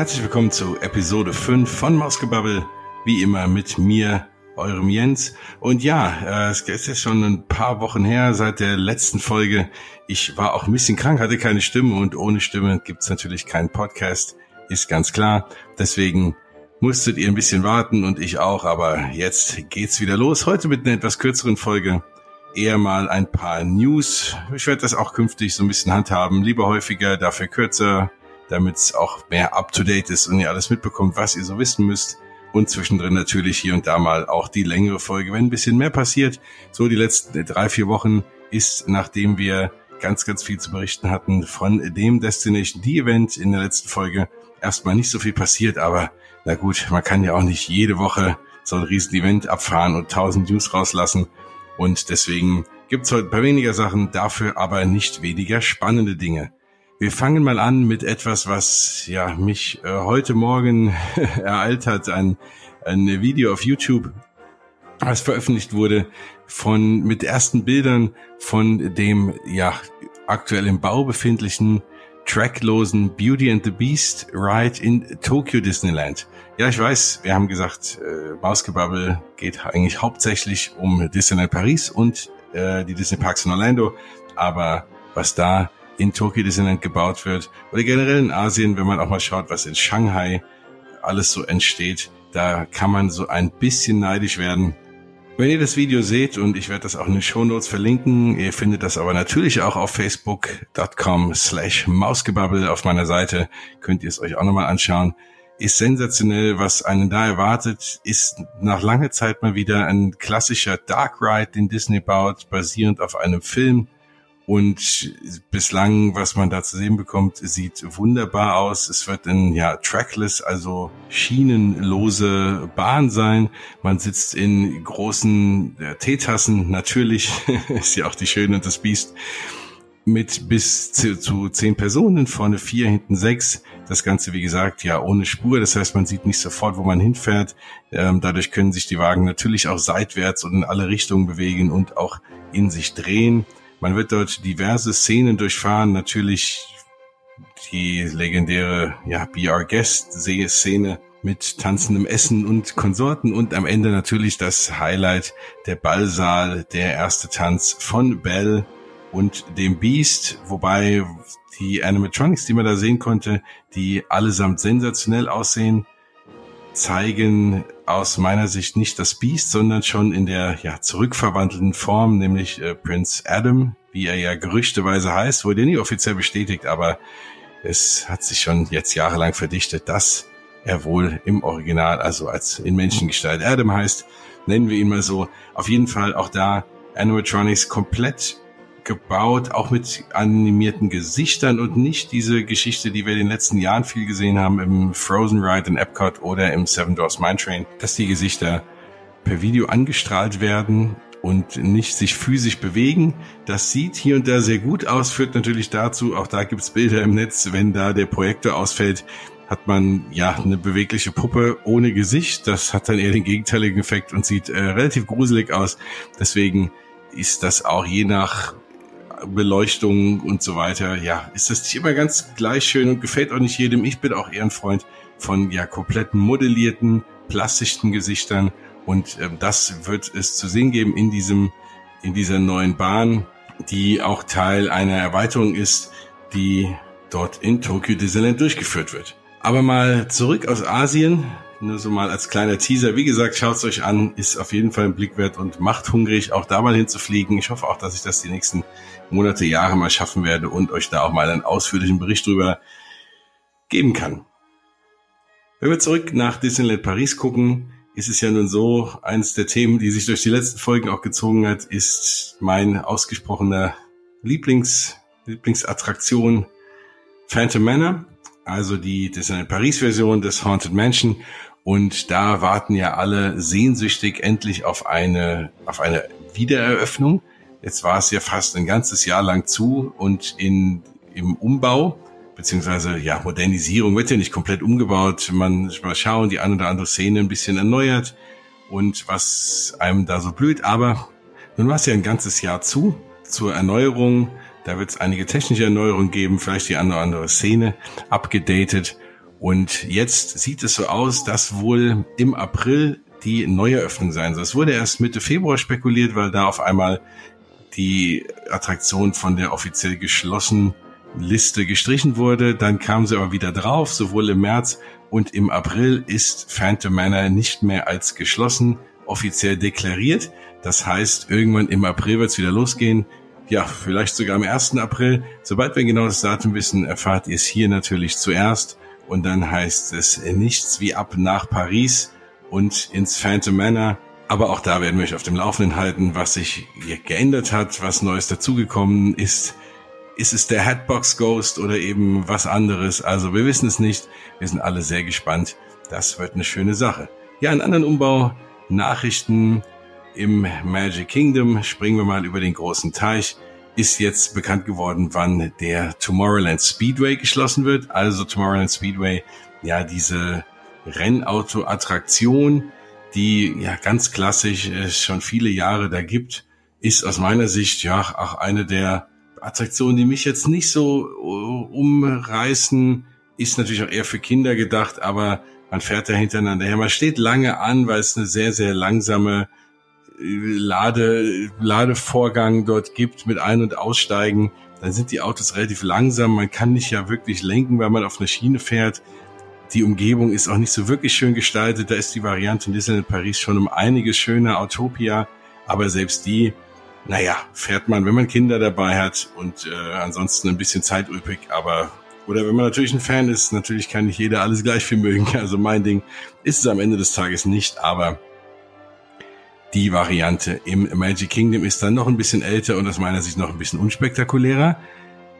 Herzlich willkommen zu Episode 5 von Mausgebabbel. Wie immer mit mir, eurem Jens. Und ja, äh, es ist jetzt schon ein paar Wochen her seit der letzten Folge. Ich war auch ein bisschen krank, hatte keine Stimme und ohne Stimme gibt's natürlich keinen Podcast. Ist ganz klar. Deswegen musstet ihr ein bisschen warten und ich auch, aber jetzt geht's wieder los. Heute mit einer etwas kürzeren Folge. Eher mal ein paar News. Ich werde das auch künftig so ein bisschen handhaben. Lieber häufiger, dafür kürzer damit es auch mehr up-to-date ist und ihr alles mitbekommt, was ihr so wissen müsst. Und zwischendrin natürlich hier und da mal auch die längere Folge, wenn ein bisschen mehr passiert. So die letzten drei, vier Wochen ist, nachdem wir ganz, ganz viel zu berichten hatten von dem Destination D-Event in der letzten Folge, erstmal nicht so viel passiert, aber na gut, man kann ja auch nicht jede Woche so ein riesen Event abfahren und tausend News rauslassen. Und deswegen gibt's heute ein paar weniger Sachen, dafür aber nicht weniger spannende Dinge. Wir fangen mal an mit etwas, was ja mich äh, heute Morgen ereilt hat, ein, ein Video auf YouTube, was veröffentlicht wurde von mit ersten Bildern von dem ja aktuell im Bau befindlichen tracklosen Beauty and the Beast Ride in Tokyo Disneyland. Ja, ich weiß, wir haben gesagt, äh, Mausgebabbel geht eigentlich hauptsächlich um Disneyland Paris und äh, die Disney Parks in Orlando, aber was da in Tokyo Disneyland gebaut wird oder generell in Asien, wenn man auch mal schaut, was in Shanghai alles so entsteht, da kann man so ein bisschen neidisch werden. Wenn ihr das Video seht, und ich werde das auch in den Show Notes verlinken, ihr findet das aber natürlich auch auf facebook.com slash mausgebabbel auf meiner Seite, könnt ihr es euch auch nochmal anschauen. Ist sensationell, was einen da erwartet, ist nach langer Zeit mal wieder ein klassischer Dark Ride, den Disney baut, basierend auf einem Film und bislang, was man da zu sehen bekommt, sieht wunderbar aus. Es wird ein ja trackless, also schienenlose Bahn sein. Man sitzt in großen ja, Teetassen. Natürlich ist ja auch die Schöne und das Biest mit bis zu, zu zehn Personen, vorne vier, hinten sechs. Das Ganze, wie gesagt, ja ohne Spur. Das heißt, man sieht nicht sofort, wo man hinfährt. Ähm, dadurch können sich die Wagen natürlich auch seitwärts und in alle Richtungen bewegen und auch in sich drehen. Man wird dort diverse Szenen durchfahren, natürlich die legendäre ja, Be Our Guest Szene mit tanzendem Essen und Konsorten und am Ende natürlich das Highlight, der Ballsaal, der erste Tanz von Belle und dem Beast, wobei die Animatronics, die man da sehen konnte, die allesamt sensationell aussehen, zeigen aus meiner Sicht nicht das Beast, sondern schon in der ja, zurückverwandelten Form, nämlich äh, Prince Adam, wie er ja gerüchteweise heißt, wurde nie offiziell bestätigt, aber es hat sich schon jetzt jahrelang verdichtet, dass er wohl im Original, also als in Menschengestalt Adam heißt, nennen wir ihn mal so. Auf jeden Fall auch da Animatronics komplett gebaut, auch mit animierten Gesichtern und nicht diese Geschichte, die wir in den letzten Jahren viel gesehen haben im Frozen Ride in Epcot oder im Seven Doors Mine Train, dass die Gesichter per Video angestrahlt werden und nicht sich physisch bewegen. Das sieht hier und da sehr gut aus, führt natürlich dazu, auch da gibt's Bilder im Netz, wenn da der Projektor ausfällt, hat man ja eine bewegliche Puppe ohne Gesicht. Das hat dann eher den gegenteiligen Effekt und sieht äh, relativ gruselig aus. Deswegen ist das auch je nach Beleuchtung und so weiter, ja, ist das nicht immer ganz gleich schön und gefällt auch nicht jedem. Ich bin auch eher ein Freund von ja komplett modellierten, plastischen Gesichtern und ähm, das wird es zu sehen geben in diesem, in dieser neuen Bahn, die auch Teil einer Erweiterung ist, die dort in Tokyo Disneyland durchgeführt wird. Aber mal zurück aus Asien, nur so mal als kleiner Teaser. Wie gesagt, schaut's euch an, ist auf jeden Fall ein Blick wert und macht hungrig, auch da mal hinzufliegen. Ich hoffe auch, dass ich das die nächsten Monate, Jahre mal schaffen werde und euch da auch mal einen ausführlichen Bericht drüber geben kann. Wenn wir zurück nach Disneyland Paris gucken, ist es ja nun so, eines der Themen, die sich durch die letzten Folgen auch gezogen hat, ist mein ausgesprochener Lieblings, Lieblingsattraktion Phantom Manor, also die Disneyland Paris Version des Haunted Mansion. Und da warten ja alle sehnsüchtig endlich auf eine, auf eine Wiedereröffnung. Jetzt war es ja fast ein ganzes Jahr lang zu und in, im Umbau beziehungsweise ja, Modernisierung wird ja nicht komplett umgebaut. Man mal schauen, die eine oder andere Szene ein bisschen erneuert und was einem da so blüht. Aber nun war es ja ein ganzes Jahr zu zur Erneuerung. Da wird es einige technische Erneuerungen geben, vielleicht die eine oder andere Szene abgedatet. Und jetzt sieht es so aus, dass wohl im April die Neueröffnung sein soll. Es wurde erst Mitte Februar spekuliert, weil da auf einmal die Attraktion von der offiziell geschlossenen Liste gestrichen wurde. Dann kam sie aber wieder drauf, sowohl im März und im April ist Phantom Manor nicht mehr als geschlossen offiziell deklariert. Das heißt, irgendwann im April wird es wieder losgehen. Ja, vielleicht sogar am 1. April. Sobald wir genau das Datum wissen, erfahrt ihr es hier natürlich zuerst. Und dann heißt es nichts wie ab nach Paris und ins Phantom Manor. Aber auch da werden wir euch auf dem Laufenden halten, was sich geändert hat, was Neues dazugekommen ist. Ist es der Hatbox Ghost oder eben was anderes? Also wir wissen es nicht. Wir sind alle sehr gespannt. Das wird eine schöne Sache. Ja, einen anderen Umbau, Nachrichten im Magic Kingdom. Springen wir mal über den großen Teich ist jetzt bekannt geworden, wann der Tomorrowland Speedway geschlossen wird. Also Tomorrowland Speedway, ja, diese Rennauto-Attraktion, die ja ganz klassisch es schon viele Jahre da gibt, ist aus meiner Sicht ja auch eine der Attraktionen, die mich jetzt nicht so äh, umreißen, ist natürlich auch eher für Kinder gedacht, aber man fährt da hintereinander her. Man steht lange an, weil es eine sehr, sehr langsame Lade, Ladevorgang dort gibt mit Ein- und Aussteigen, dann sind die Autos relativ langsam. Man kann nicht ja wirklich lenken, weil man auf einer Schiene fährt. Die Umgebung ist auch nicht so wirklich schön gestaltet. Da ist die Variante in Disneyland Paris schon um einiges schöner, Autopia. Aber selbst die, naja, fährt man, wenn man Kinder dabei hat und äh, ansonsten ein bisschen Zeit. Aber, oder wenn man natürlich ein Fan ist, natürlich kann nicht jeder alles gleich viel mögen. Also mein Ding ist es am Ende des Tages nicht, aber die Variante im Magic Kingdom ist dann noch ein bisschen älter und aus meiner Sicht noch ein bisschen unspektakulärer.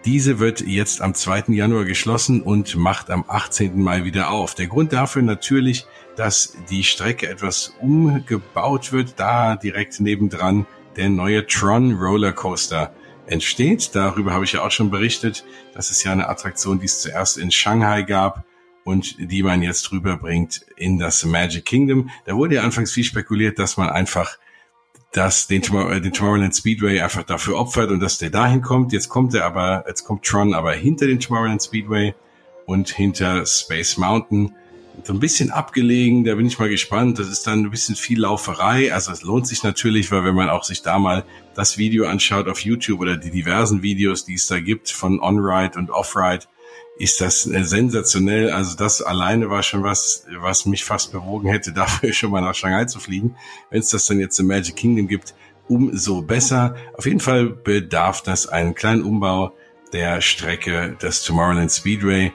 Diese wird jetzt am 2. Januar geschlossen und macht am 18. Mai wieder auf. Der Grund dafür natürlich, dass die Strecke etwas umgebaut wird, da direkt nebendran der neue Tron Roller Coaster entsteht. Darüber habe ich ja auch schon berichtet. Das ist ja eine Attraktion, die es zuerst in Shanghai gab und die man jetzt rüberbringt in das Magic Kingdom. Da wurde ja anfangs viel spekuliert, dass man einfach dass den, äh, den Tomorrowland Speedway einfach dafür opfert und dass der dahin kommt. Jetzt kommt er aber, jetzt kommt Tron aber hinter den Tomorrowland Speedway und hinter Space Mountain. So ein bisschen abgelegen, da bin ich mal gespannt. Das ist dann ein bisschen viel Lauferei. Also es lohnt sich natürlich, weil wenn man auch sich da mal das Video anschaut auf YouTube oder die diversen Videos, die es da gibt von On-Ride und Off-Ride, ist das äh, sensationell. Also das alleine war schon was, was mich fast bewogen hätte, dafür schon mal nach Shanghai zu fliegen. Wenn es das dann jetzt im Magic Kingdom gibt, umso besser. Auf jeden Fall bedarf das einen kleinen Umbau der Strecke des Tomorrowland Speedway.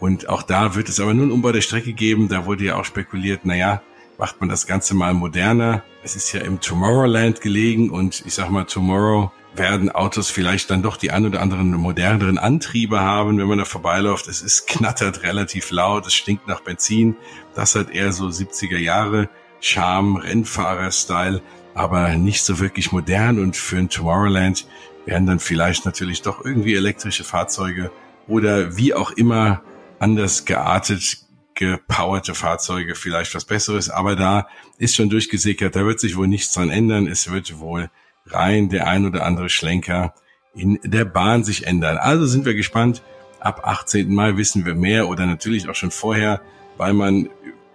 Und auch da wird es aber nur einen Umbau der Strecke geben. Da wurde ja auch spekuliert, naja, macht man das Ganze mal moderner. Es ist ja im Tomorrowland gelegen und ich sag mal, Tomorrow werden Autos vielleicht dann doch die ein oder anderen moderneren Antriebe haben, wenn man da vorbeiläuft. Es ist knattert relativ laut, es stinkt nach Benzin. Das hat eher so 70er Jahre Charme, Rennfahrer-Style, aber nicht so wirklich modern. Und für ein Tomorrowland werden dann vielleicht natürlich doch irgendwie elektrische Fahrzeuge oder wie auch immer anders geartet gepowerte Fahrzeuge vielleicht was Besseres. Aber da ist schon durchgesickert, da wird sich wohl nichts dran ändern. Es wird wohl rein der ein oder andere Schlenker in der Bahn sich ändern. Also sind wir gespannt. Ab 18. Mai wissen wir mehr oder natürlich auch schon vorher, weil man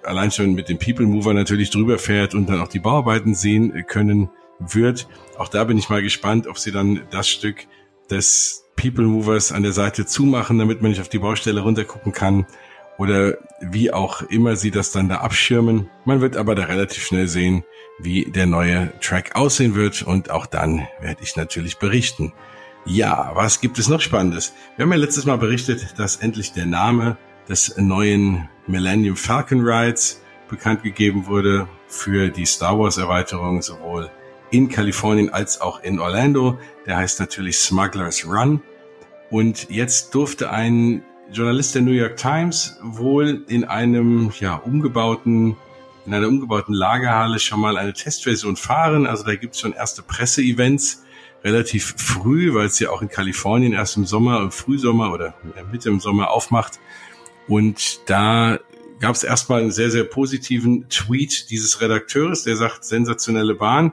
allein schon mit dem People Mover natürlich drüber fährt und dann auch die Bauarbeiten sehen können wird. Auch da bin ich mal gespannt, ob sie dann das Stück des People Movers an der Seite zumachen, damit man nicht auf die Baustelle runtergucken kann oder wie auch immer sie das dann da abschirmen. Man wird aber da relativ schnell sehen, wie der neue Track aussehen wird und auch dann werde ich natürlich berichten. Ja, was gibt es noch Spannendes? Wir haben ja letztes Mal berichtet, dass endlich der Name des neuen Millennium Falcon Rides bekannt gegeben wurde für die Star Wars Erweiterung sowohl in Kalifornien als auch in Orlando. Der heißt natürlich Smuggler's Run. Und jetzt durfte ein Journalist der New York Times wohl in einem ja umgebauten in einer umgebauten Lagerhalle schon mal eine Testversion fahren. Also da gibt es schon erste Presseevents relativ früh, weil es ja auch in Kalifornien erst im Sommer, im Frühsommer oder Mitte im Sommer aufmacht. Und da gab es erstmal einen sehr, sehr positiven Tweet dieses Redakteurs, der sagt, sensationelle Bahn.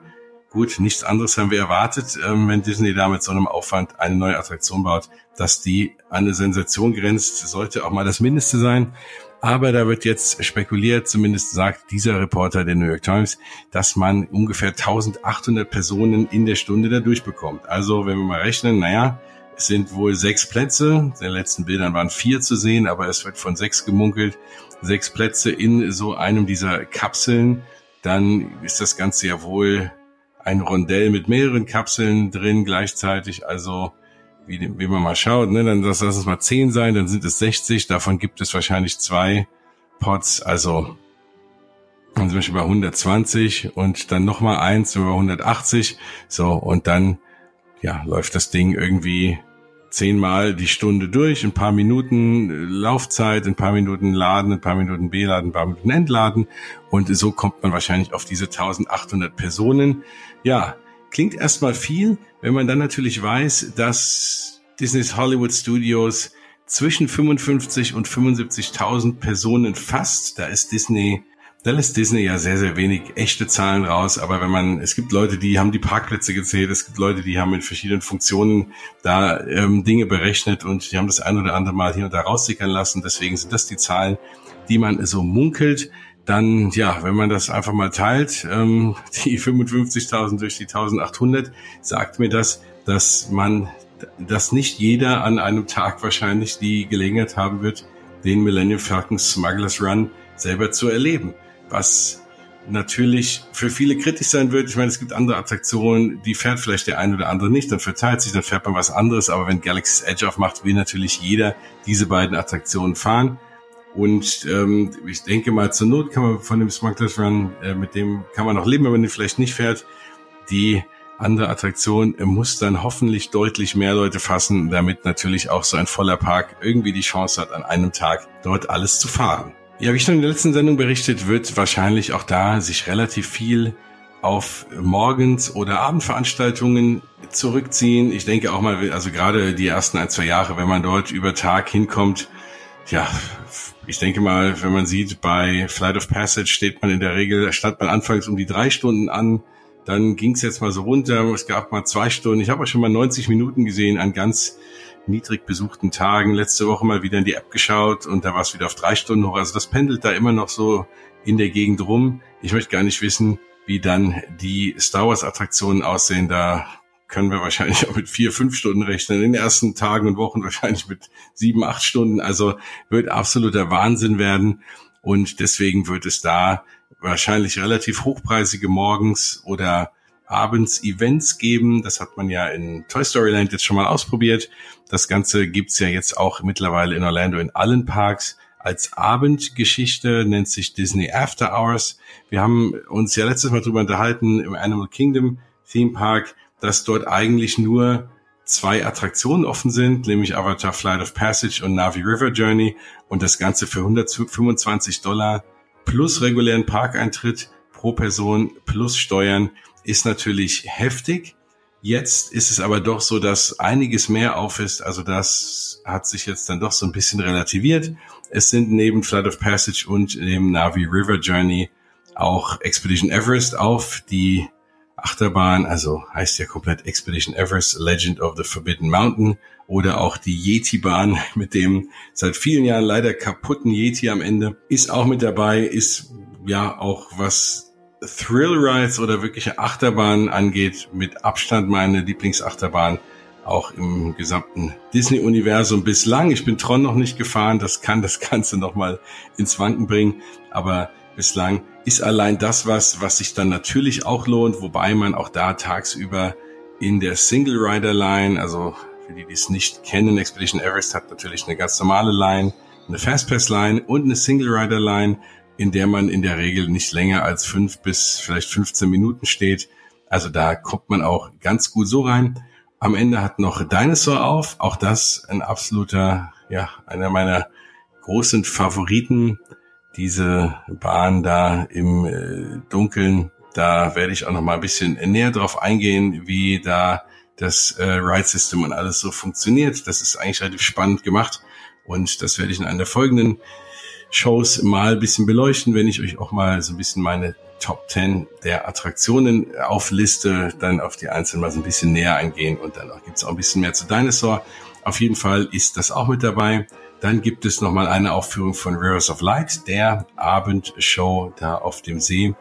Gut, nichts anderes haben wir erwartet, ähm, wenn Disney da mit so einem Aufwand eine neue Attraktion baut, dass die an eine Sensation grenzt, sollte auch mal das Mindeste sein. Aber da wird jetzt spekuliert, zumindest sagt dieser Reporter der New York Times, dass man ungefähr 1800 Personen in der Stunde da durchbekommt. Also wenn wir mal rechnen, naja, es sind wohl sechs Plätze. In den letzten Bildern waren vier zu sehen, aber es wird von sechs gemunkelt. Sechs Plätze in so einem dieser Kapseln. Dann ist das Ganze ja wohl ein Rondell mit mehreren Kapseln drin gleichzeitig. Also wie, wie man mal schaut, ne, dann lass es mal 10 sein, dann sind es 60. Davon gibt es wahrscheinlich zwei Pots. Also dann sind wir schon bei 120 und dann nochmal eins, sind wir bei 180. So, und dann ja, läuft das Ding irgendwie zehnmal die Stunde durch, ein paar Minuten äh, Laufzeit, ein paar Minuten Laden, ein paar Minuten beladen, ein paar Minuten entladen und so kommt man wahrscheinlich auf diese 1800 Personen. Ja, klingt erstmal viel, wenn man dann natürlich weiß, dass Disney's Hollywood Studios zwischen 55 und 75.000 Personen fasst. Da ist Disney da lässt Disney ja sehr, sehr wenig echte Zahlen raus. Aber wenn man, es gibt Leute, die haben die Parkplätze gezählt, es gibt Leute, die haben in verschiedenen Funktionen da ähm, Dinge berechnet und die haben das ein oder andere Mal hier und da raussickern lassen. Deswegen sind das die Zahlen, die man so munkelt. Dann, ja, wenn man das einfach mal teilt, ähm, die 55.000 durch die 1.800, sagt mir das, dass man, dass nicht jeder an einem Tag wahrscheinlich die Gelegenheit haben wird, den Millennium Falcon Smugglers Run selber zu erleben was natürlich für viele kritisch sein wird. Ich meine, es gibt andere Attraktionen, die fährt vielleicht der eine oder andere nicht, dann verteilt sich, dann fährt man was anderes. Aber wenn Galaxy's Edge aufmacht, will natürlich jeder diese beiden Attraktionen fahren. Und ähm, ich denke mal, zur Not kann man von dem Smugglers Run, äh, mit dem kann man noch leben, wenn man den vielleicht nicht fährt. Die andere Attraktion muss dann hoffentlich deutlich mehr Leute fassen, damit natürlich auch so ein voller Park irgendwie die Chance hat, an einem Tag dort alles zu fahren. Ja, wie schon in der letzten Sendung berichtet, wird wahrscheinlich auch da sich relativ viel auf Morgens- oder Abendveranstaltungen zurückziehen. Ich denke auch mal, also gerade die ersten ein, zwei Jahre, wenn man dort über Tag hinkommt, ja, ich denke mal, wenn man sieht, bei Flight of Passage steht man in der Regel, stand man anfangs um die drei Stunden an, dann ging es jetzt mal so runter, es gab mal zwei Stunden, ich habe auch schon mal 90 Minuten gesehen an ganz niedrig besuchten Tagen. Letzte Woche mal wieder in die App geschaut und da war es wieder auf drei Stunden hoch. Also das pendelt da immer noch so in der Gegend rum. Ich möchte gar nicht wissen, wie dann die Star Wars Attraktionen aussehen. Da können wir wahrscheinlich auch mit vier, fünf Stunden rechnen. In den ersten Tagen und Wochen wahrscheinlich mit sieben, acht Stunden. Also wird absoluter Wahnsinn werden. Und deswegen wird es da wahrscheinlich relativ hochpreisige morgens oder abends Events geben. Das hat man ja in Toy Story Land jetzt schon mal ausprobiert. Das Ganze gibt's ja jetzt auch mittlerweile in Orlando in allen Parks als Abendgeschichte, nennt sich Disney After Hours. Wir haben uns ja letztes Mal drüber unterhalten im Animal Kingdom Theme Park, dass dort eigentlich nur zwei Attraktionen offen sind, nämlich Avatar Flight of Passage und Navi River Journey und das Ganze für 125 Dollar plus regulären Parkeintritt pro Person plus Steuern ist natürlich heftig. Jetzt ist es aber doch so, dass einiges mehr auf ist. Also das hat sich jetzt dann doch so ein bisschen relativiert. Es sind neben Flood of Passage und dem Navi River Journey auch Expedition Everest auf, die Achterbahn, also heißt ja komplett Expedition Everest, Legend of the Forbidden Mountain oder auch die Yeti-Bahn mit dem seit vielen Jahren leider kaputten Yeti am Ende, ist auch mit dabei, ist ja auch was Thrill Rides oder wirkliche Achterbahnen angeht, mit Abstand meine Lieblingsachterbahn auch im gesamten Disney-Universum bislang. Ich bin Tron noch nicht gefahren, das kann das Ganze nochmal ins Wanken bringen, aber bislang ist allein das was, was sich dann natürlich auch lohnt, wobei man auch da tagsüber in der Single Rider Line, also für die, die es nicht kennen, Expedition Everest hat natürlich eine ganz normale Line, eine Fastpass Line und eine Single Rider Line in der man in der Regel nicht länger als fünf bis vielleicht 15 Minuten steht. Also da kommt man auch ganz gut so rein. Am Ende hat noch Dinosaur auf. Auch das ein absoluter, ja, einer meiner großen Favoriten. Diese Bahn da im äh, Dunkeln. Da werde ich auch noch mal ein bisschen näher drauf eingehen, wie da das äh, Ride System und alles so funktioniert. Das ist eigentlich relativ spannend gemacht. Und das werde ich in einer der folgenden Shows mal ein bisschen beleuchten, wenn ich euch auch mal so ein bisschen meine Top 10 der Attraktionen aufliste, dann auf die einzelnen mal so ein bisschen näher eingehen und dann gibt es auch ein bisschen mehr zu Dinosaur. Auf jeden Fall ist das auch mit dabei. Dann gibt es nochmal eine Aufführung von Rivers of Light, der Abendshow da auf dem See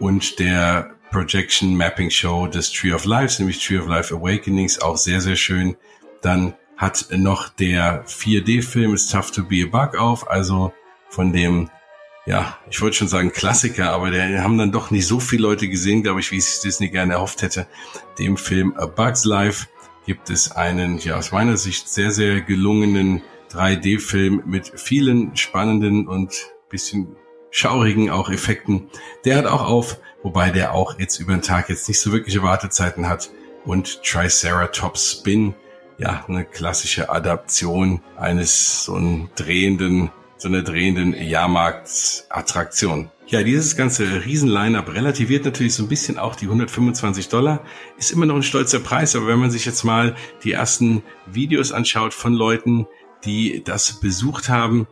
und der Projection Mapping Show des Tree of Life, nämlich Tree of Life Awakenings, auch sehr, sehr schön. Dann hat noch der 4D-Film It's Tough to Be a Bug auf, also von dem, ja, ich wollte schon sagen Klassiker, aber der haben dann doch nicht so viele Leute gesehen, glaube ich, wie es Disney gerne erhofft hätte. Dem Film A Bug's Life gibt es einen, ja, aus meiner Sicht sehr, sehr gelungenen 3D-Film mit vielen spannenden und bisschen schaurigen auch Effekten. Der hat auch auf, wobei der auch jetzt über den Tag jetzt nicht so wirkliche Wartezeiten hat. Und Triceratops Spin, ja, eine klassische Adaption eines so einen drehenden, so einer drehenden Jahrmarktattraktion. Ja, dieses ganze Riesen-Line-Up relativiert natürlich so ein bisschen auch die 125 Dollar. Ist immer noch ein stolzer Preis, aber wenn man sich jetzt mal die ersten Videos anschaut von Leuten, die das besucht haben,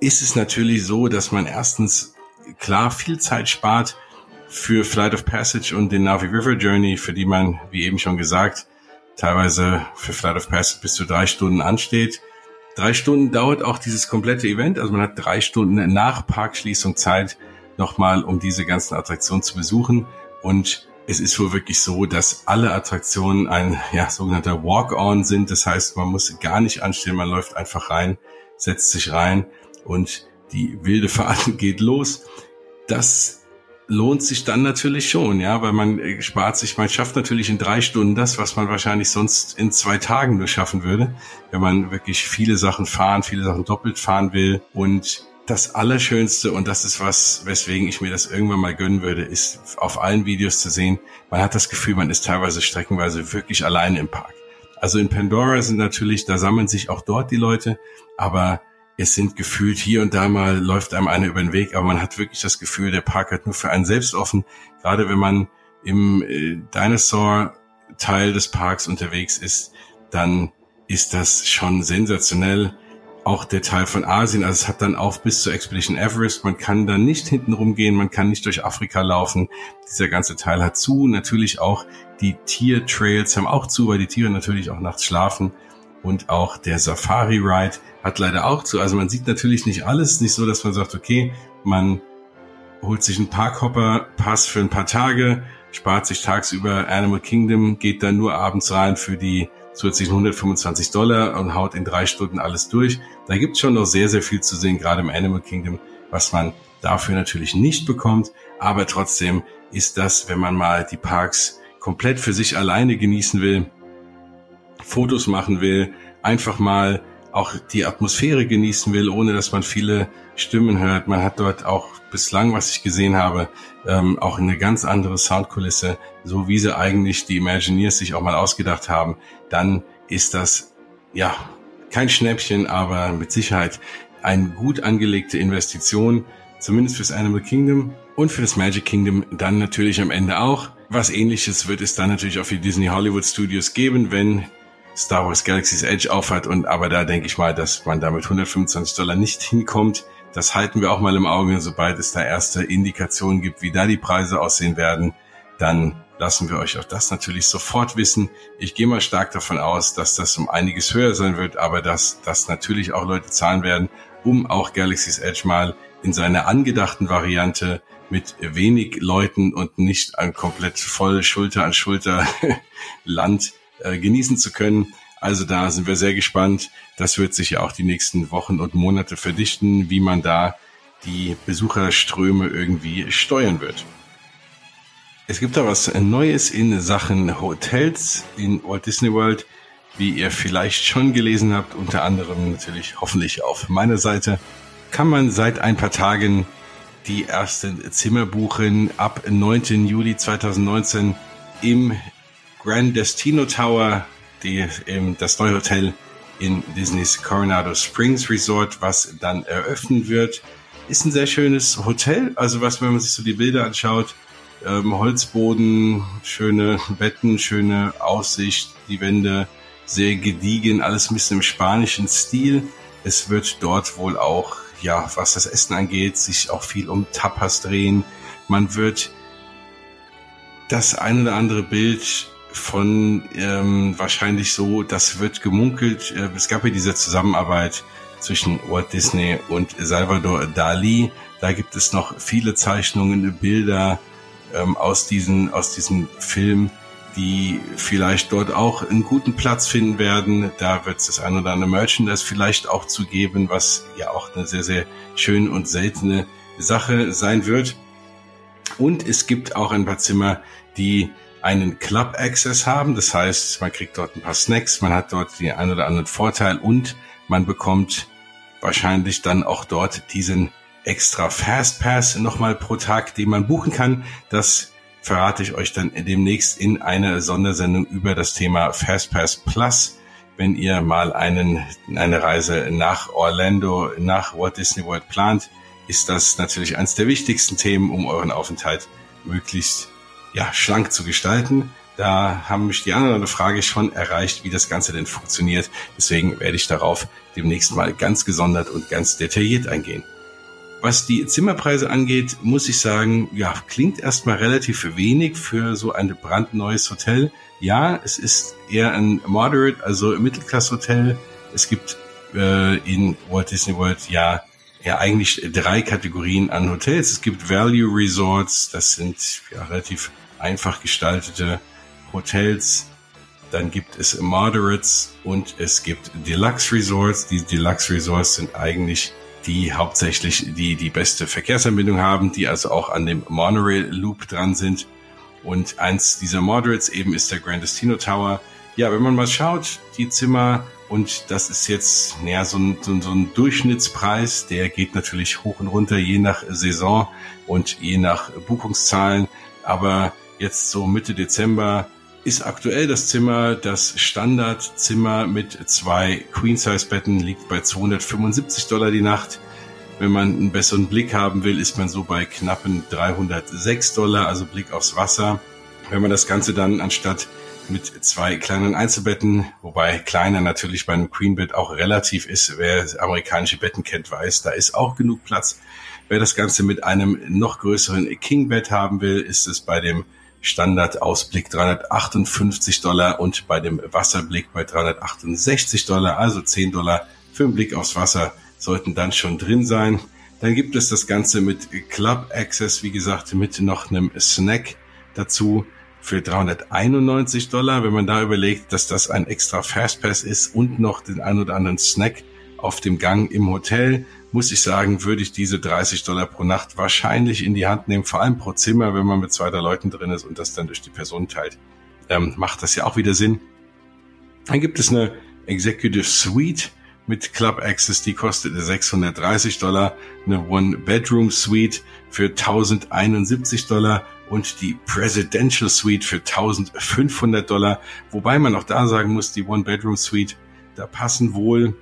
ist es natürlich so, dass man erstens klar viel Zeit spart für Flight of Passage und den Navi River Journey, für die man, wie eben schon gesagt, teilweise für Flight of Passage bis zu drei Stunden ansteht. Drei Stunden dauert auch dieses komplette Event, also man hat drei Stunden nach Parkschließung Zeit, nochmal um diese ganzen Attraktionen zu besuchen. Und es ist wohl wirklich so, dass alle Attraktionen ein ja, sogenannter Walk-on sind. Das heißt, man muss gar nicht anstehen, man läuft einfach rein, setzt sich rein und die wilde Fahrt geht los. Das lohnt sich dann natürlich schon, ja, weil man äh, spart sich, man schafft natürlich in drei Stunden das, was man wahrscheinlich sonst in zwei Tagen nur schaffen würde, wenn man wirklich viele Sachen fahren, viele Sachen doppelt fahren will und das Allerschönste, und das ist was, weswegen ich mir das irgendwann mal gönnen würde, ist auf allen Videos zu sehen, man hat das Gefühl, man ist teilweise streckenweise wirklich allein im Park. Also in Pandora sind natürlich, da sammeln sich auch dort die Leute, aber es sind gefühlt hier und da mal läuft einem einer über den Weg, aber man hat wirklich das Gefühl, der Park hat nur für einen selbst offen. Gerade wenn man im äh, Dinosaur-Teil des Parks unterwegs ist, dann ist das schon sensationell auch der Teil von Asien. Also es hat dann auch bis zur Expedition Everest. Man kann da nicht hinten rumgehen, man kann nicht durch Afrika laufen. Dieser ganze Teil hat zu. Natürlich auch die Tiertrails haben auch zu, weil die Tiere natürlich auch nachts schlafen. Und auch der Safari Ride hat leider auch zu. Also man sieht natürlich nicht alles. Nicht so, dass man sagt, okay, man holt sich einen Parkhopper-Pass für ein paar Tage, spart sich tagsüber Animal Kingdom, geht dann nur abends rein für die zusätzlichen 125 Dollar und haut in drei Stunden alles durch. Da gibt es schon noch sehr, sehr viel zu sehen, gerade im Animal Kingdom, was man dafür natürlich nicht bekommt. Aber trotzdem ist das, wenn man mal die Parks komplett für sich alleine genießen will, Fotos machen will, einfach mal auch die Atmosphäre genießen will, ohne dass man viele Stimmen hört. Man hat dort auch bislang, was ich gesehen habe, ähm, auch eine ganz andere Soundkulisse, so wie sie eigentlich die Imagineers sich auch mal ausgedacht haben. Dann ist das ja kein Schnäppchen, aber mit Sicherheit eine gut angelegte Investition, zumindest fürs Animal Kingdom und für das Magic Kingdom dann natürlich am Ende auch. Was ähnliches wird es dann natürlich auch für Disney Hollywood Studios geben, wenn Star Wars Galaxy's Edge aufhat und aber da denke ich mal, dass man da mit 125 Dollar nicht hinkommt. Das halten wir auch mal im Auge, sobald es da erste Indikationen gibt, wie da die Preise aussehen werden, dann lassen wir euch auch das natürlich sofort wissen. Ich gehe mal stark davon aus, dass das um einiges höher sein wird, aber dass das natürlich auch Leute zahlen werden, um auch Galaxy's Edge mal in seiner angedachten Variante mit wenig Leuten und nicht ein komplett voll Schulter an Schulter Land äh, genießen zu können. Also da sind wir sehr gespannt. Das wird sich ja auch die nächsten Wochen und Monate verdichten, wie man da die Besucherströme irgendwie steuern wird. Es gibt da was Neues in Sachen Hotels in Walt Disney World, wie ihr vielleicht schon gelesen habt, unter anderem natürlich hoffentlich auf meiner Seite, kann man seit ein paar Tagen die ersten Zimmer buchen ab 9. Juli 2019 im Grand Destino Tower, die, ähm, das neue Hotel in Disneys Coronado Springs Resort, was dann eröffnen wird. Ist ein sehr schönes Hotel, also was, wenn man sich so die Bilder anschaut, ähm, Holzboden, schöne Betten, schöne Aussicht, die Wände sehr gediegen, alles ein bisschen im spanischen Stil. Es wird dort wohl auch, ja, was das Essen angeht, sich auch viel um Tapas drehen. Man wird das ein oder andere Bild von ähm, wahrscheinlich so, das wird gemunkelt. Äh, es gab ja diese Zusammenarbeit zwischen Walt Disney und Salvador Dali. Da gibt es noch viele Zeichnungen, Bilder ähm, aus diesen aus diesem Film, die vielleicht dort auch einen guten Platz finden werden. Da wird es das ein oder andere Merchandise vielleicht auch zu geben, was ja auch eine sehr sehr schön und seltene Sache sein wird. Und es gibt auch ein paar Zimmer, die einen Club Access haben. Das heißt, man kriegt dort ein paar Snacks, man hat dort den einen oder anderen Vorteil und man bekommt wahrscheinlich dann auch dort diesen extra Fast Pass nochmal pro Tag, den man buchen kann. Das verrate ich euch dann demnächst in einer Sondersendung über das Thema Fast Pass Plus. Wenn ihr mal einen, eine Reise nach Orlando, nach Walt Disney World plant, ist das natürlich eines der wichtigsten Themen, um euren Aufenthalt möglichst ja, schlank zu gestalten. Da haben mich die andere Frage schon erreicht, wie das Ganze denn funktioniert. Deswegen werde ich darauf demnächst mal ganz gesondert und ganz detailliert eingehen. Was die Zimmerpreise angeht, muss ich sagen, ja, klingt erstmal relativ wenig für so ein brandneues Hotel. Ja, es ist eher ein Moderate, also Mittelklasse-Hotel. Es gibt äh, in Walt Disney World ja ja eigentlich drei Kategorien an Hotels. Es gibt Value Resorts, das sind ja, relativ einfach gestaltete Hotels. Dann gibt es Moderates und es gibt Deluxe Resorts. Die Deluxe Resorts sind eigentlich die hauptsächlich die die beste Verkehrsanbindung haben, die also auch an dem Monorail Loop dran sind. Und eins dieser Moderates eben ist der Grand Destino Tower. Ja, wenn man mal schaut, die Zimmer und das ist jetzt naja, so, ein, so ein Durchschnittspreis, der geht natürlich hoch und runter, je nach Saison und je nach Buchungszahlen. Aber jetzt so Mitte Dezember ist aktuell das Zimmer, das Standardzimmer mit zwei Queen-Size-Betten liegt bei 275 Dollar die Nacht. Wenn man einen besseren Blick haben will, ist man so bei knappen 306 Dollar, also Blick aufs Wasser. Wenn man das Ganze dann anstatt mit zwei kleinen Einzelbetten, wobei kleiner natürlich bei einem Queen-Bett auch relativ ist. Wer amerikanische Betten kennt, weiß, da ist auch genug Platz. Wer das Ganze mit einem noch größeren King-Bett haben will, ist es bei dem Standardausblick 358 Dollar und bei dem Wasserblick bei 368 Dollar, also 10 Dollar für einen Blick aufs Wasser sollten dann schon drin sein. Dann gibt es das Ganze mit Club Access, wie gesagt, mit noch einem Snack dazu für 391 Dollar. Wenn man da überlegt, dass das ein extra Fastpass ist und noch den ein oder anderen Snack auf dem Gang im Hotel, muss ich sagen, würde ich diese 30 Dollar pro Nacht wahrscheinlich in die Hand nehmen, vor allem pro Zimmer, wenn man mit zwei, drei Leuten drin ist und das dann durch die Person teilt. Ähm, macht das ja auch wieder Sinn. Dann gibt es eine Executive Suite mit Club Access, die kostet 630 Dollar, eine One-Bedroom Suite für 1071 Dollar und die Presidential Suite für 1500 Dollar. Wobei man auch da sagen muss, die One-Bedroom Suite, da passen wohl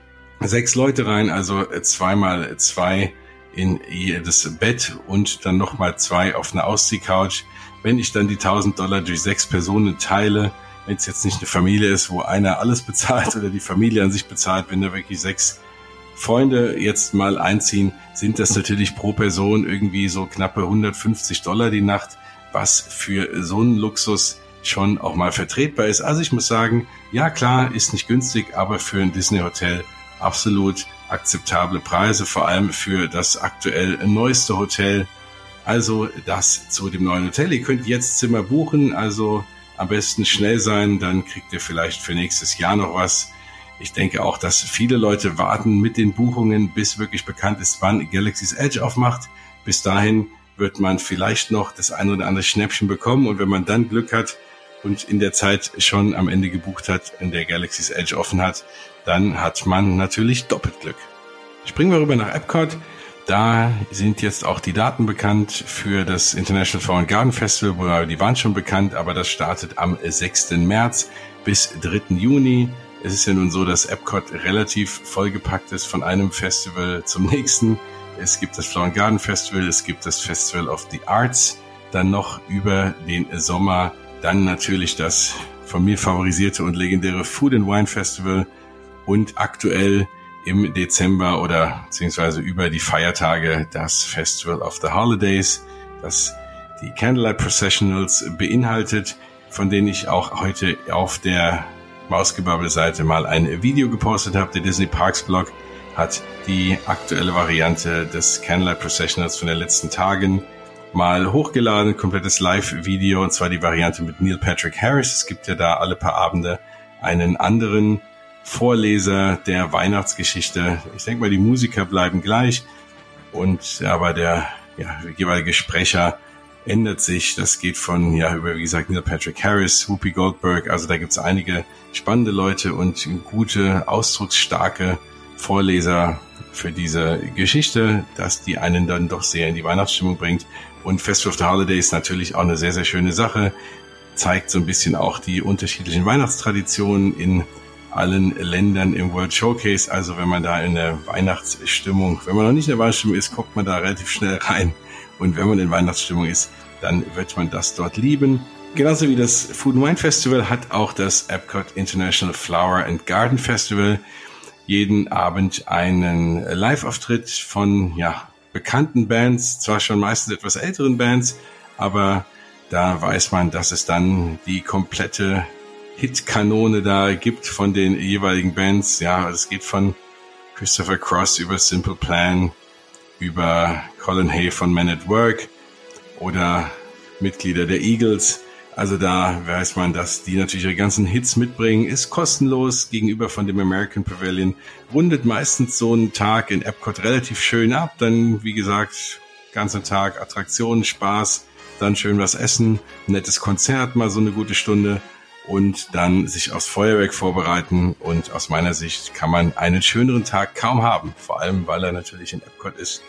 sechs Leute rein, also zweimal zwei in jedes Bett und dann nochmal zwei auf eine Ausziehcouch. Wenn ich dann die 1000 Dollar durch sechs Personen teile, wenn es jetzt nicht eine Familie ist, wo einer alles bezahlt oder die Familie an sich bezahlt, wenn da wirklich sechs Freunde jetzt mal einziehen, sind das natürlich pro Person irgendwie so knappe 150 Dollar die Nacht, was für so einen Luxus schon auch mal vertretbar ist. Also ich muss sagen, ja klar, ist nicht günstig, aber für ein Disney Hotel absolut akzeptable Preise, vor allem für das aktuell neueste Hotel. Also das zu dem neuen Hotel. Ihr könnt jetzt Zimmer buchen, also am besten schnell sein, dann kriegt ihr vielleicht für nächstes Jahr noch was. Ich denke auch, dass viele Leute warten mit den Buchungen, bis wirklich bekannt ist, wann Galaxy's Edge aufmacht. Bis dahin wird man vielleicht noch das ein oder andere Schnäppchen bekommen und wenn man dann Glück hat und in der Zeit schon am Ende gebucht hat, in der Galaxy's Edge offen hat, dann hat man natürlich doppelt Glück. Springen wir rüber nach Epcot. Da sind jetzt auch die Daten bekannt für das International Foreign Garden Festival. Die waren schon bekannt, aber das startet am 6. März bis 3. Juni. Es ist ja nun so, dass Epcot relativ vollgepackt ist von einem Festival zum nächsten. Es gibt das Flower Garden Festival, es gibt das Festival of the Arts, dann noch über den Sommer, dann natürlich das von mir favorisierte und legendäre Food and Wine Festival und aktuell im Dezember oder beziehungsweise über die Feiertage das Festival of the Holidays. Das die Candlelight Processionals beinhaltet, von denen ich auch heute auf der Mausgebabbel-Seite mal ein Video gepostet habe. Der Disney Parks Blog hat die aktuelle Variante des Candlelight Processionals von den letzten Tagen mal hochgeladen, komplettes Live-Video, und zwar die Variante mit Neil Patrick Harris. Es gibt ja da alle paar Abende einen anderen Vorleser der Weihnachtsgeschichte. Ich denke mal, die Musiker bleiben gleich und aber der ja, jeweilige Sprecher ändert sich. Das geht von, ja, über, wie gesagt, Neil Patrick Harris, Whoopi Goldberg. Also da gibt es einige spannende Leute und gute, ausdrucksstarke Vorleser für diese Geschichte, dass die einen dann doch sehr in die Weihnachtsstimmung bringt. Und Festival of the Holiday ist natürlich auch eine sehr, sehr schöne Sache. Zeigt so ein bisschen auch die unterschiedlichen Weihnachtstraditionen in allen Ländern im World Showcase. Also wenn man da in der Weihnachtsstimmung, wenn man noch nicht in der Weihnachtsstimmung ist, guckt man da relativ schnell rein. Und wenn man in Weihnachtsstimmung ist, dann wird man das dort lieben. Genauso wie das Food and Wine Festival hat auch das Epcot International Flower and Garden Festival jeden Abend einen Live-Auftritt von ja, bekannten Bands, zwar schon meistens etwas älteren Bands, aber da weiß man, dass es dann die komplette Hitkanone da gibt von den jeweiligen Bands. Ja, es geht von Christopher Cross über Simple Plan, über Colin Hay von Man at Work oder Mitglieder der Eagles. Also da weiß man, dass die natürlich ihre ganzen Hits mitbringen, ist kostenlos gegenüber von dem American Pavilion, rundet meistens so einen Tag in Epcot relativ schön ab, dann wie gesagt, ganzen Tag Attraktionen, Spaß, dann schön was essen, nettes Konzert, mal so eine gute Stunde und dann sich aufs Feuerwerk vorbereiten. Und aus meiner Sicht kann man einen schöneren Tag kaum haben, vor allem weil er natürlich in Epcot ist.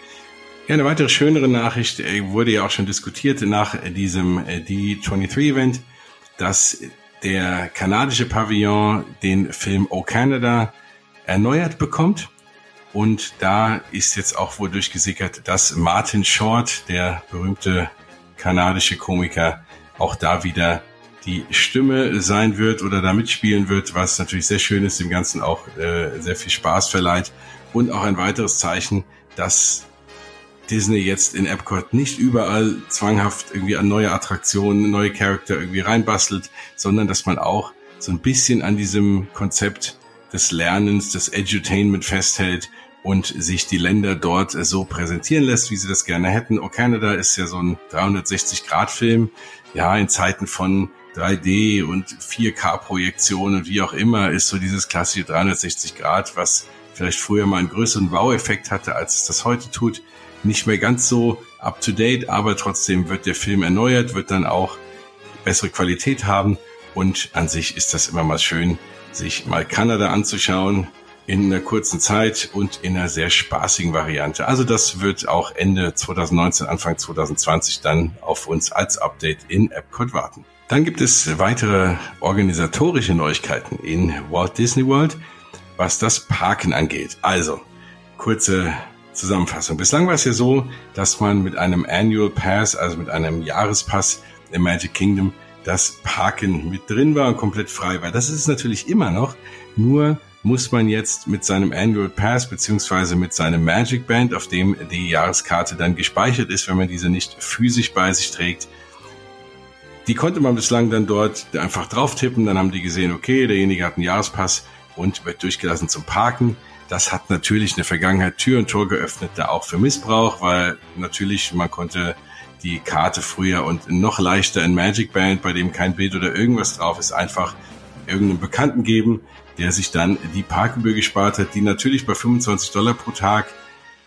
Ja, eine weitere schönere Nachricht äh, wurde ja auch schon diskutiert nach diesem äh, D23-Event, dass der kanadische Pavillon den Film O Canada erneuert bekommt. Und da ist jetzt auch wohl durchgesickert, dass Martin Short, der berühmte kanadische Komiker, auch da wieder die Stimme sein wird oder da mitspielen wird, was natürlich sehr schön ist, dem Ganzen auch äh, sehr viel Spaß verleiht. Und auch ein weiteres Zeichen, dass Disney jetzt in Epcot nicht überall zwanghaft irgendwie an neue Attraktionen, neue Charakter irgendwie reinbastelt, sondern dass man auch so ein bisschen an diesem Konzept des Lernens, des Edutainment festhält und sich die Länder dort so präsentieren lässt, wie sie das gerne hätten. Oh Canada ist ja so ein 360-Grad-Film. Ja, in Zeiten von 3D und 4K-Projektionen und wie auch immer ist so dieses klassische 360 Grad, was vielleicht früher mal einen größeren Wow-Effekt hatte, als es das heute tut nicht mehr ganz so up to date, aber trotzdem wird der Film erneuert, wird dann auch bessere Qualität haben und an sich ist das immer mal schön, sich mal Kanada anzuschauen in einer kurzen Zeit und in einer sehr spaßigen Variante. Also das wird auch Ende 2019, Anfang 2020 dann auf uns als Update in Epcot warten. Dann gibt es weitere organisatorische Neuigkeiten in Walt Disney World, was das Parken angeht. Also, kurze Zusammenfassung. Bislang war es ja so, dass man mit einem Annual Pass, also mit einem Jahrespass im Magic Kingdom, das Parken mit drin war und komplett frei war. Das ist es natürlich immer noch. Nur muss man jetzt mit seinem Annual Pass beziehungsweise mit seinem Magic Band, auf dem die Jahreskarte dann gespeichert ist, wenn man diese nicht physisch bei sich trägt, die konnte man bislang dann dort einfach drauf tippen. Dann haben die gesehen, okay, derjenige hat einen Jahrespass und wird durchgelassen zum Parken. Das hat natürlich in der Vergangenheit Tür und Tor geöffnet, da auch für Missbrauch, weil natürlich man konnte die Karte früher und noch leichter in Magic Band, bei dem kein Bild oder irgendwas drauf ist, einfach irgendeinem Bekannten geben, der sich dann die Parkgebühr gespart hat, die natürlich bei 25 Dollar pro Tag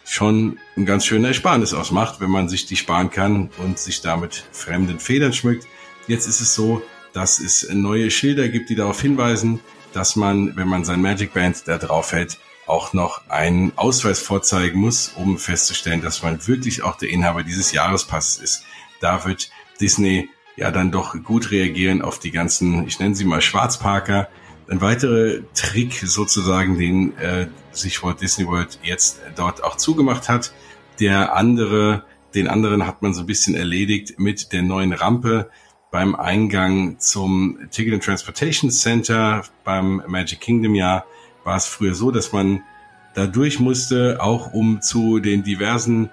schon ein ganz schöner Ersparnis ausmacht, wenn man sich die sparen kann und sich damit fremden Federn schmückt. Jetzt ist es so, dass es neue Schilder gibt, die darauf hinweisen, dass man, wenn man sein Magic Band da drauf hält, auch noch einen Ausweis vorzeigen muss, um festzustellen, dass man wirklich auch der Inhaber dieses Jahrespasses ist. Da wird Disney ja dann doch gut reagieren auf die ganzen, ich nenne sie mal Schwarzparker. Ein weiterer Trick sozusagen, den äh, sich Walt Disney World jetzt dort auch zugemacht hat. Der andere, den anderen hat man so ein bisschen erledigt mit der neuen Rampe beim Eingang zum Ticket and Transportation Center beim Magic Kingdom Jahr war es früher so, dass man da durch musste, auch um zu den diversen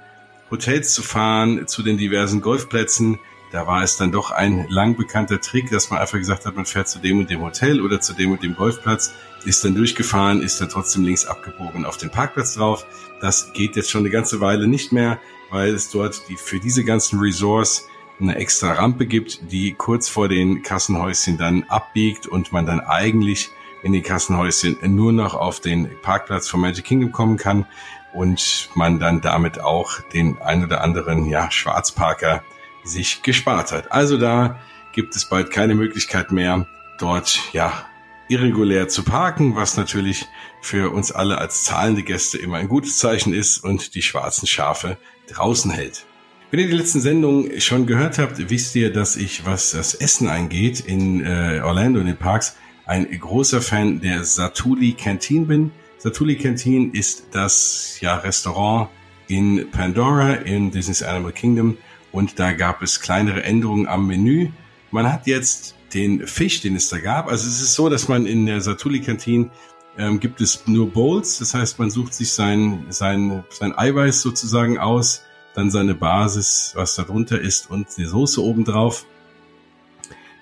Hotels zu fahren, zu den diversen Golfplätzen. Da war es dann doch ein lang bekannter Trick, dass man einfach gesagt hat, man fährt zu dem und dem Hotel oder zu dem und dem Golfplatz, ist dann durchgefahren, ist dann trotzdem links abgebogen auf den Parkplatz drauf. Das geht jetzt schon eine ganze Weile nicht mehr, weil es dort die, für diese ganzen Resorts eine extra Rampe gibt, die kurz vor den Kassenhäuschen dann abbiegt und man dann eigentlich in den Kassenhäuschen nur noch auf den Parkplatz von Magic Kingdom kommen kann und man dann damit auch den ein oder anderen ja, Schwarzparker sich gespart hat. Also da gibt es bald keine Möglichkeit mehr, dort ja irregulär zu parken, was natürlich für uns alle als zahlende Gäste immer ein gutes Zeichen ist und die schwarzen Schafe draußen hält. Wenn ihr die letzten Sendungen schon gehört habt, wisst ihr, dass ich, was das Essen eingeht, in äh, Orlando in den Parks, ein großer Fan der Satuli Canteen bin. Satuli Canteen ist das ja, Restaurant in Pandora in Disney's Animal Kingdom und da gab es kleinere Änderungen am Menü. Man hat jetzt den Fisch, den es da gab. Also es ist so, dass man in der Satuli Kantine ähm, gibt es nur Bowls. Das heißt, man sucht sich sein, sein, sein Eiweiß sozusagen aus, dann seine Basis, was da drunter ist und die Soße obendrauf.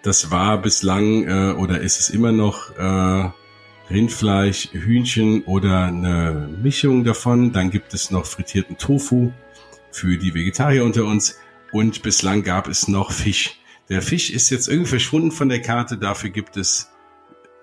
Das war bislang äh, oder ist es immer noch äh, Rindfleisch, Hühnchen oder eine Mischung davon. Dann gibt es noch frittierten Tofu für die Vegetarier unter uns und bislang gab es noch Fisch. Der Fisch ist jetzt irgendwie verschwunden von der Karte. Dafür gibt es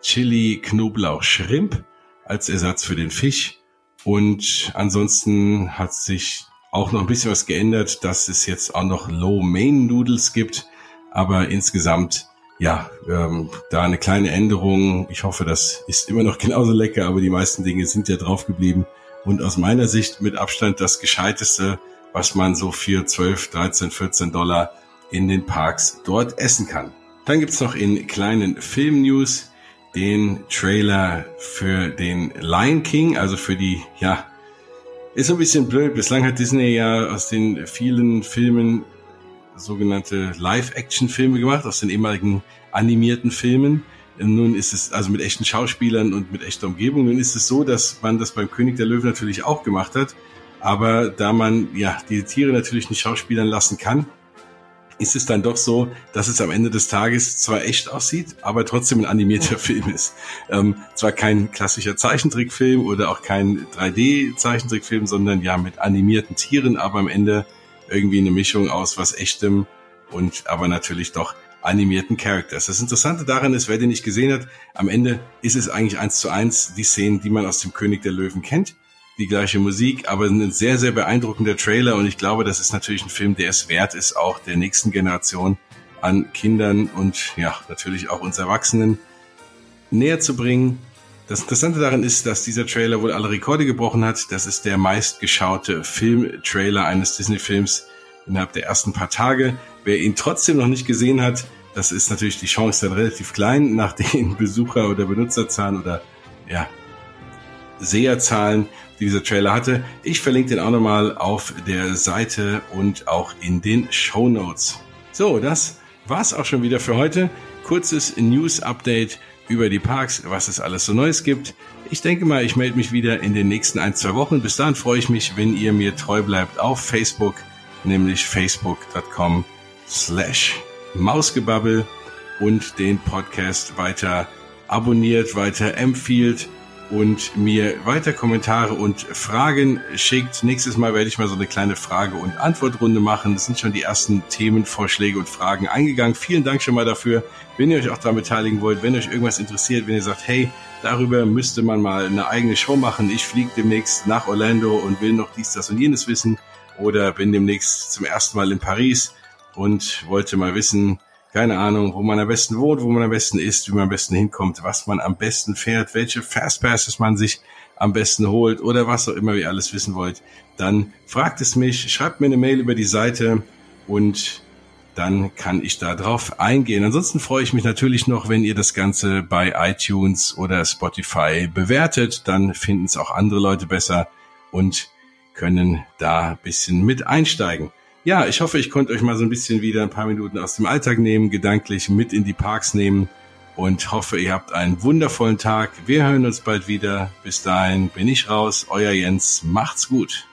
Chili, Knoblauch, Shrimp als Ersatz für den Fisch. Und ansonsten hat sich auch noch ein bisschen was geändert, dass es jetzt auch noch Low Main Noodles gibt. Aber insgesamt, ja, ähm, da eine kleine Änderung. Ich hoffe, das ist immer noch genauso lecker, aber die meisten Dinge sind ja drauf geblieben. Und aus meiner Sicht mit Abstand das Gescheiteste, was man so für 12, 13, 14 Dollar in den Parks dort essen kann. Dann gibt's noch in kleinen Film-News den Trailer für den Lion King, also für die, ja, ist ein bisschen blöd. Bislang hat Disney ja aus den vielen Filmen sogenannte Live-Action-Filme gemacht, aus den ehemaligen animierten Filmen. Nun ist es also mit echten Schauspielern und mit echter Umgebung. Nun ist es so, dass man das beim König der Löwen natürlich auch gemacht hat. Aber da man ja die Tiere natürlich nicht schauspielern lassen kann, ist es dann doch so, dass es am Ende des Tages zwar echt aussieht, aber trotzdem ein animierter Film ist. Ähm, zwar kein klassischer Zeichentrickfilm oder auch kein 3D-Zeichentrickfilm, sondern ja mit animierten Tieren, aber am Ende irgendwie eine Mischung aus was echtem und aber natürlich doch animierten Characters. Das Interessante daran ist, wer den nicht gesehen hat, am Ende ist es eigentlich eins zu eins die Szenen, die man aus dem König der Löwen kennt die gleiche Musik, aber ein sehr, sehr beeindruckender Trailer und ich glaube, das ist natürlich ein Film, der es wert ist, auch der nächsten Generation an Kindern und ja, natürlich auch uns Erwachsenen näher zu bringen. Das Interessante daran ist, dass dieser Trailer wohl alle Rekorde gebrochen hat. Das ist der meistgeschaute Film-Trailer eines Disney-Films innerhalb der ersten paar Tage. Wer ihn trotzdem noch nicht gesehen hat, das ist natürlich die Chance dann relativ klein nach den Besucher- oder Benutzerzahlen oder ja, Seherzahlen, die dieser Trailer hatte. Ich verlinke den auch nochmal auf der Seite und auch in den Show Notes. So, das war's auch schon wieder für heute. Kurzes News-Update über die Parks, was es alles so Neues gibt. Ich denke mal, ich melde mich wieder in den nächsten ein, zwei Wochen. Bis dahin freue ich mich, wenn ihr mir treu bleibt auf Facebook, nämlich facebook.com slash Mausgebabbel und den Podcast weiter abonniert, weiter empfiehlt und mir weiter Kommentare und Fragen schickt. Nächstes Mal werde ich mal so eine kleine Frage- und Antwortrunde machen. Es sind schon die ersten Themenvorschläge und Fragen eingegangen. Vielen Dank schon mal dafür. Wenn ihr euch auch daran beteiligen wollt, wenn euch irgendwas interessiert, wenn ihr sagt, hey, darüber müsste man mal eine eigene Show machen. Ich fliege demnächst nach Orlando und will noch dies, das und jenes wissen. Oder bin demnächst zum ersten Mal in Paris und wollte mal wissen, keine Ahnung, wo man am besten wohnt, wo man am besten isst, wie man am besten hinkommt, was man am besten fährt, welche Fastpasses man sich am besten holt oder was auch immer ihr alles wissen wollt, dann fragt es mich, schreibt mir eine Mail über die Seite und dann kann ich da drauf eingehen. Ansonsten freue ich mich natürlich noch, wenn ihr das Ganze bei iTunes oder Spotify bewertet. Dann finden es auch andere Leute besser und können da ein bisschen mit einsteigen. Ja, ich hoffe, ich konnte euch mal so ein bisschen wieder ein paar Minuten aus dem Alltag nehmen, gedanklich mit in die Parks nehmen und hoffe, ihr habt einen wundervollen Tag. Wir hören uns bald wieder. Bis dahin bin ich raus. Euer Jens. Macht's gut.